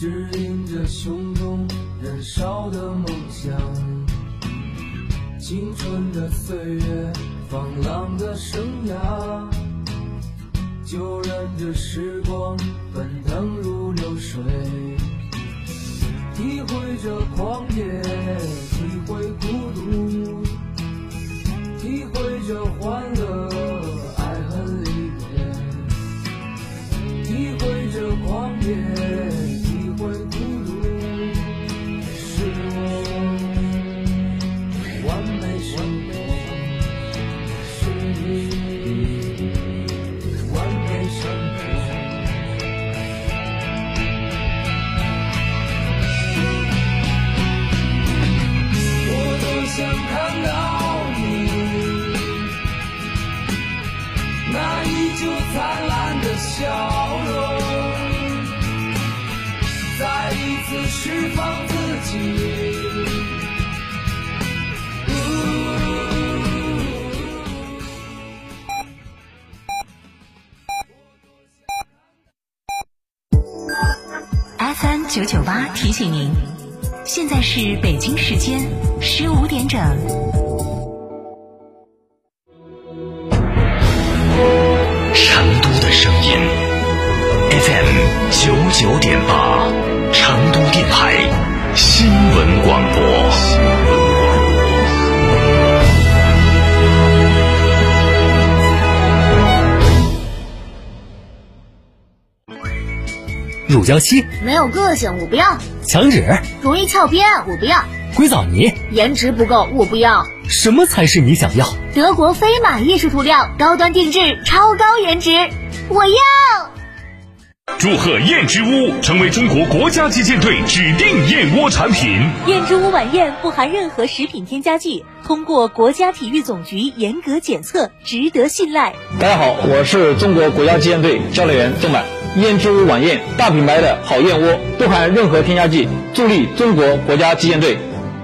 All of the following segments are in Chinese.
指引着胸中燃烧的梦想。青春的岁月，放浪的生涯，就任这时光奔腾如流水，体会着狂野，体会孤独，体会着欢九九八提醒您，现在是北京时间十五点整。乳胶漆、没有个性，我不要；墙纸、容易翘边，我不要；硅藻泥，颜值不够，我不要。什么才是你想要？德国飞马艺术涂料，高端定制，超高颜值，我要。祝贺燕之屋成为中国国家击剑队指定燕窝产品。燕之屋晚宴不含任何食品添加剂，通过国家体育总局严格检测，值得信赖。大家好，我是中国国家击剑队教练员郑满。燕之屋晚宴，大品牌的好燕窝，不含任何添加剂，助力中国国家击剑队。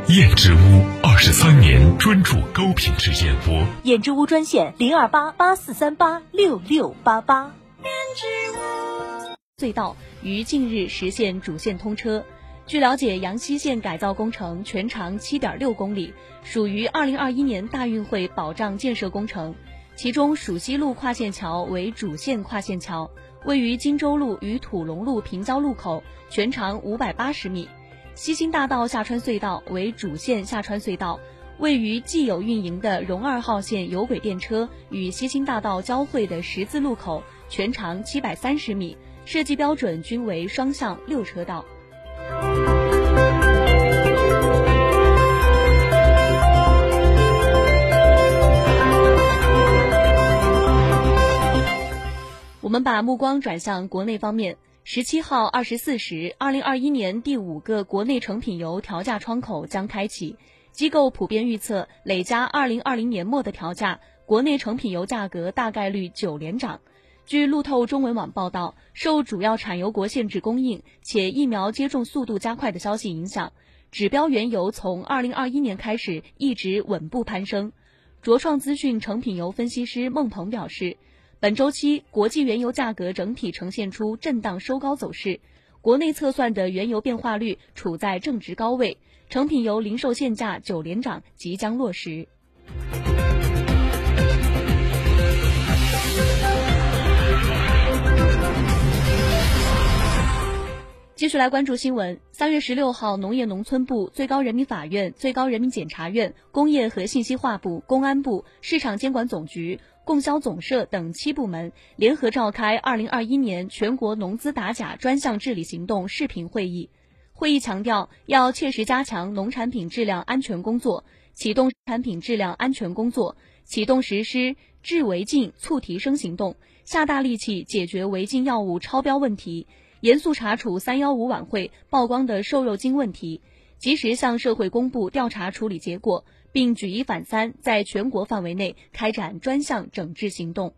燕之屋二十三年专注高品质燕窝。燕之屋专线零二八八四三八六六八八。燕之屋隧道于近日实现主线通车。据了解，阳西线改造工程全长七点六公里，属于二零二一年大运会保障建设工程。其中，蜀西路跨线桥为主线跨线桥，位于荆州路与土龙路平交路口，全长五百八十米。西兴大道下穿隧道为主线下穿隧道，位于既有运营的蓉二号线有轨电车与西兴大道交汇的十字路口，全长七百三十米，设计标准均为双向六车道。我们把目光转向国内方面。十七号二十四时，二零二一年第五个国内成品油调价窗口将开启。机构普遍预测，累加二零二零年末的调价，国内成品油价格大概率九连涨。据路透中文网报道，受主要产油国限制供应且疫苗接种速度加快的消息影响，指标原油从二零二一年开始一直稳步攀升。卓创资讯成品油分析师孟鹏表示。本周期，国际原油价格整体呈现出震荡收高走势，国内测算的原油变化率处在正值高位，成品油零售限价九连涨即将落实。继续来关注新闻。三月十六号，农业农村部、最高人民法院、最高人民检察院、工业和信息化部、公安部、市场监管总局。供销总社等七部门联合召开二零二一年全国农资打假专项治理行动视频会议。会议强调，要切实加强农产品质量安全工作，启动产品质量安全工作，启动实施治违禁促提升行动，下大力气解决违禁药物超标问题，严肃查处“三幺五”晚会曝光的瘦肉精问题，及时向社会公布调查处理结果。并举一反三，在全国范围内开展专项整治行动。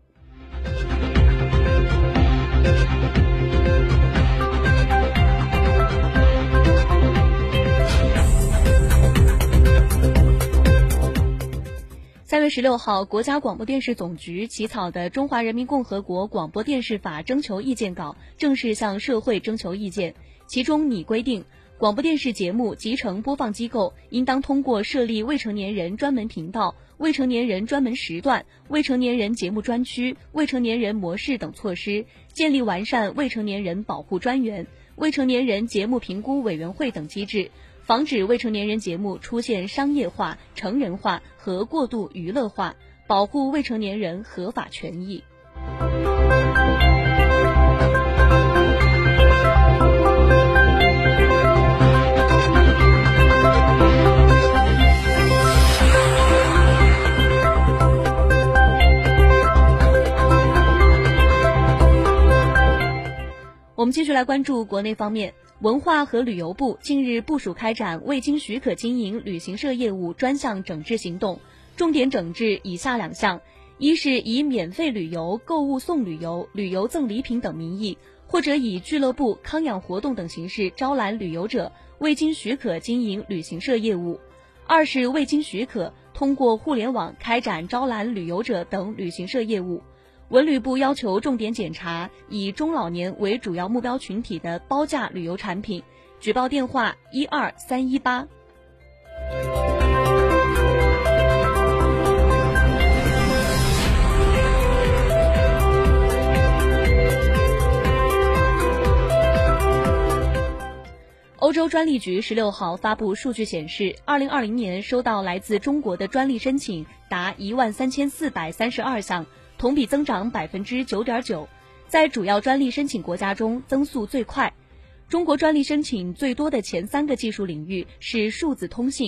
十六号，国家广播电视总局起草的《中华人民共和国广播电视法》征求意见稿正式向社会征求意见。其中拟规定，广播电视节目集成播放机构应当通过设立未成年人专门频道、未成年人专门时段、未成年人节目专区、未成年人模式等措施，建立完善未成年人保护专员、未成年人节目评估委员会等机制，防止未成年人节目出现商业化、成人化和过度娱乐化，保护未成年人合法权益。我们继续来关注国内方面，文化和旅游部近日部署开展未经许可经营旅行社业务专项整治行动，重点整治以下两项：一是以免费旅游、购物送旅游、旅游赠礼品等名义，或者以俱乐部、康养活动等形式招揽旅游者，未经许可经营旅行社业务；二是未经许可通过互联网开展招揽旅游者等旅行社业务。文旅部要求重点检查以中老年为主要目标群体的包价旅游产品，举报电话一二三一八。欧洲专利局十六号发布数据显示，二零二零年收到来自中国的专利申请达一万三千四百三十二项。同比增长百分之九点九，在主要专利申请国家中增速最快。中国专利申请最多的前三个技术领域是数字通信、